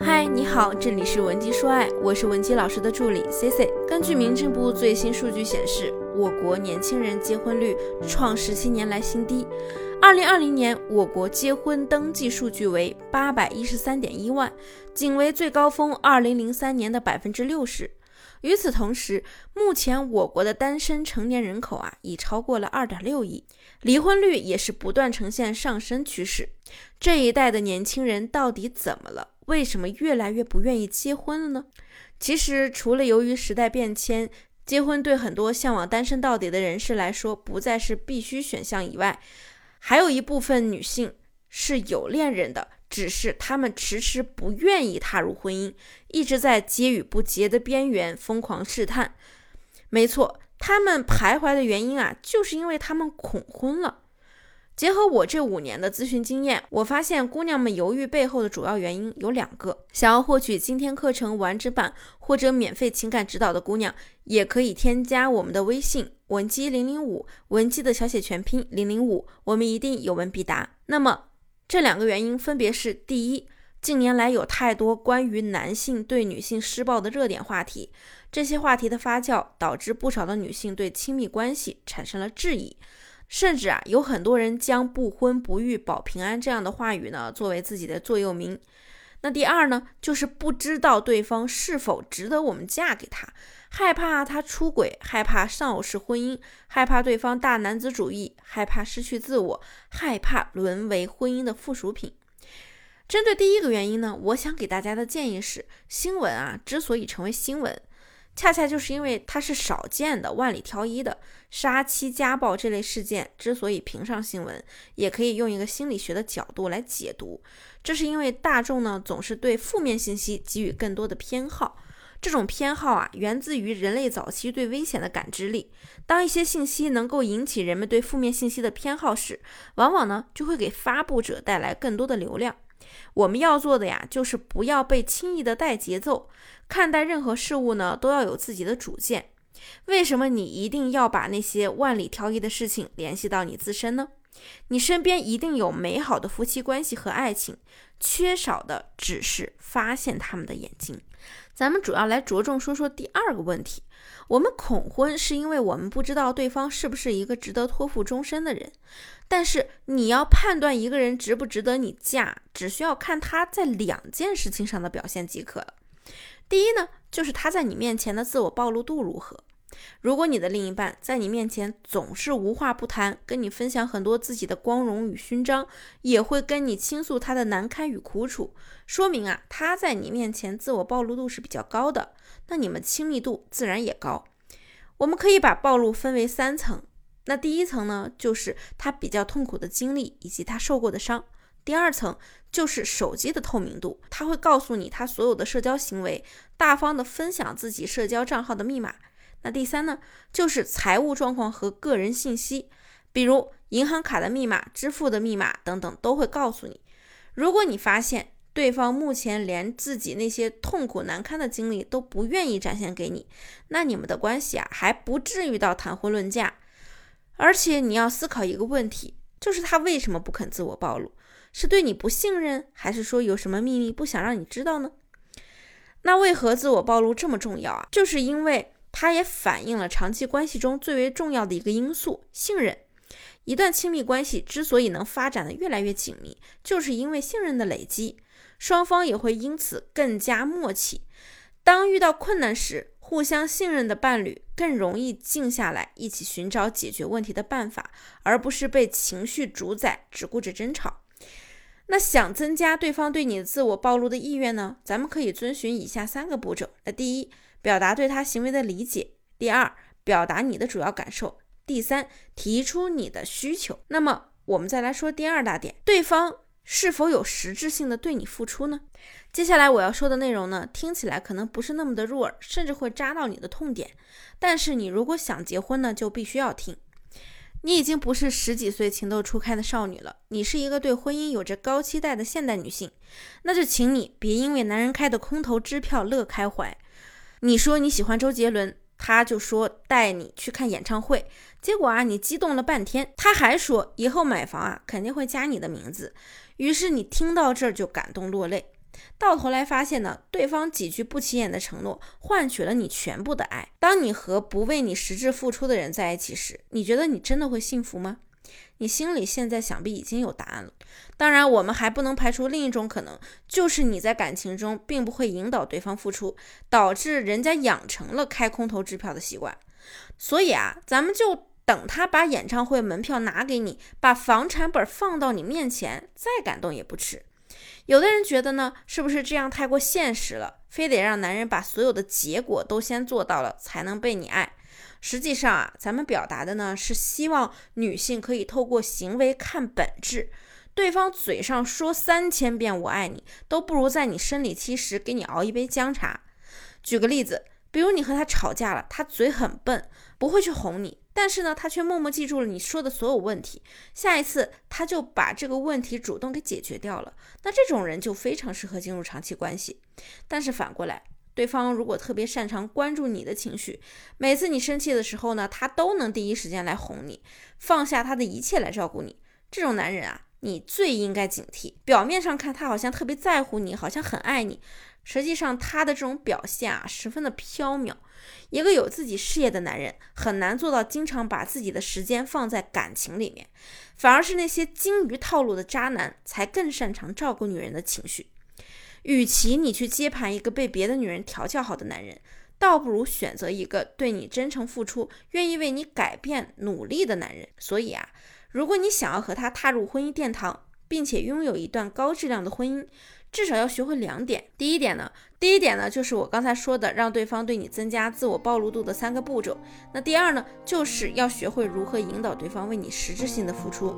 嗨，你好，这里是文姬说爱，我是文姬老师的助理 C C。根据民政部最新数据显示，我国年轻人结婚率创十七年来新低。二零二零年，我国结婚登记数据为八百一十三点一万，仅为最高峰二零零三年的百分之六十。与此同时，目前我国的单身成年人口啊，已超过了二点六亿，离婚率也是不断呈现上升趋势。这一代的年轻人到底怎么了？为什么越来越不愿意结婚了呢？其实，除了由于时代变迁，结婚对很多向往单身到底的人士来说不再是必须选项以外，还有一部分女性是有恋人的，只是她们迟迟不愿意踏入婚姻，一直在结与不结的边缘疯狂试探。没错，她们徘徊的原因啊，就是因为她们恐婚了。结合我这五年的咨询经验，我发现姑娘们犹豫背后的主要原因有两个。想要获取今天课程完整版或者免费情感指导的姑娘，也可以添加我们的微信文姬零零五，文姬的小写全拼零零五，我们一定有问必答。那么这两个原因分别是：第一，近年来有太多关于男性对女性施暴的热点话题，这些话题的发酵导致不少的女性对亲密关系产生了质疑。甚至啊，有很多人将“不婚不育保平安”这样的话语呢，作为自己的座右铭。那第二呢，就是不知道对方是否值得我们嫁给他，害怕他出轨，害怕丧偶式婚姻，害怕对方大男子主义，害怕失去自我，害怕沦为婚姻的附属品。针对第一个原因呢，我想给大家的建议是：新闻啊，之所以成为新闻。恰恰就是因为它是少见的、万里挑一的杀妻家暴这类事件，之所以评上新闻，也可以用一个心理学的角度来解读。这是因为大众呢总是对负面信息给予更多的偏好，这种偏好啊源自于人类早期对危险的感知力。当一些信息能够引起人们对负面信息的偏好时，往往呢就会给发布者带来更多的流量。我们要做的呀，就是不要被轻易的带节奏，看待任何事物呢，都要有自己的主见。为什么你一定要把那些万里挑一的事情联系到你自身呢？你身边一定有美好的夫妻关系和爱情，缺少的只是发现他们的眼睛。咱们主要来着重说说第二个问题。我们恐婚是因为我们不知道对方是不是一个值得托付终身的人，但是你要判断一个人值不值得你嫁，只需要看他在两件事情上的表现即可。第一呢，就是他在你面前的自我暴露度如何。如果你的另一半在你面前总是无话不谈，跟你分享很多自己的光荣与勋章，也会跟你倾诉他的难堪与苦楚，说明啊他在你面前自我暴露度是比较高的，那你们亲密度自然也高。我们可以把暴露分为三层，那第一层呢就是他比较痛苦的经历以及他受过的伤，第二层就是手机的透明度，他会告诉你他所有的社交行为，大方的分享自己社交账号的密码。那第三呢，就是财务状况和个人信息，比如银行卡的密码、支付的密码等等，都会告诉你。如果你发现对方目前连自己那些痛苦难堪的经历都不愿意展现给你，那你们的关系啊，还不至于到谈婚论嫁。而且你要思考一个问题，就是他为什么不肯自我暴露？是对你不信任，还是说有什么秘密不想让你知道呢？那为何自我暴露这么重要啊？就是因为。它也反映了长期关系中最为重要的一个因素——信任。一段亲密关系之所以能发展的越来越紧密，就是因为信任的累积，双方也会因此更加默契。当遇到困难时，互相信任的伴侣更容易静下来，一起寻找解决问题的办法，而不是被情绪主宰，只顾着争吵。那想增加对方对你的自我暴露的意愿呢？咱们可以遵循以下三个步骤。那第一。表达对他行为的理解。第二，表达你的主要感受。第三，提出你的需求。那么，我们再来说第二大点：对方是否有实质性的对你付出呢？接下来我要说的内容呢，听起来可能不是那么的入耳，甚至会扎到你的痛点。但是你如果想结婚呢，就必须要听。你已经不是十几岁情窦初开的少女了，你是一个对婚姻有着高期待的现代女性。那就请你别因为男人开的空头支票乐开怀。你说你喜欢周杰伦，他就说带你去看演唱会，结果啊，你激动了半天，他还说以后买房啊肯定会加你的名字，于是你听到这儿就感动落泪。到头来发现呢，对方几句不起眼的承诺换取了你全部的爱。当你和不为你实质付出的人在一起时，你觉得你真的会幸福吗？你心里现在想必已经有答案了。当然，我们还不能排除另一种可能，就是你在感情中并不会引导对方付出，导致人家养成了开空头支票的习惯。所以啊，咱们就等他把演唱会门票拿给你，把房产本放到你面前，再感动也不迟。有的人觉得呢，是不是这样太过现实了？非得让男人把所有的结果都先做到了，才能被你爱？实际上啊，咱们表达的呢是希望女性可以透过行为看本质。对方嘴上说三千遍我爱你，都不如在你生理期时给你熬一杯姜茶。举个例子，比如你和他吵架了，他嘴很笨，不会去哄你，但是呢，他却默默记住了你说的所有问题。下一次他就把这个问题主动给解决掉了。那这种人就非常适合进入长期关系。但是反过来，对方如果特别擅长关注你的情绪，每次你生气的时候呢，他都能第一时间来哄你，放下他的一切来照顾你。这种男人啊，你最应该警惕。表面上看他好像特别在乎你，好像很爱你，实际上他的这种表现啊，十分的飘渺。一个有自己事业的男人，很难做到经常把自己的时间放在感情里面，反而是那些精于套路的渣男，才更擅长照顾女人的情绪。与其你去接盘一个被别的女人调教好的男人，倒不如选择一个对你真诚付出、愿意为你改变努力的男人。所以啊，如果你想要和他踏入婚姻殿堂，并且拥有一段高质量的婚姻，至少要学会两点。第一点呢，第一点呢，就是我刚才说的，让对方对你增加自我暴露度的三个步骤。那第二呢，就是要学会如何引导对方为你实质性的付出。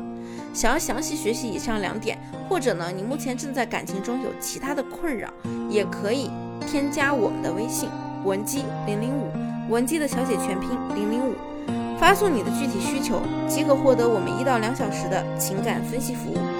想要详细学习以上两点，或者呢，你目前正在感情中有其他的困扰，也可以添加我们的微信文姬零零五，文姬的小写全拼零零五，发送你的具体需求，即可获得我们一到两小时的情感分析服务。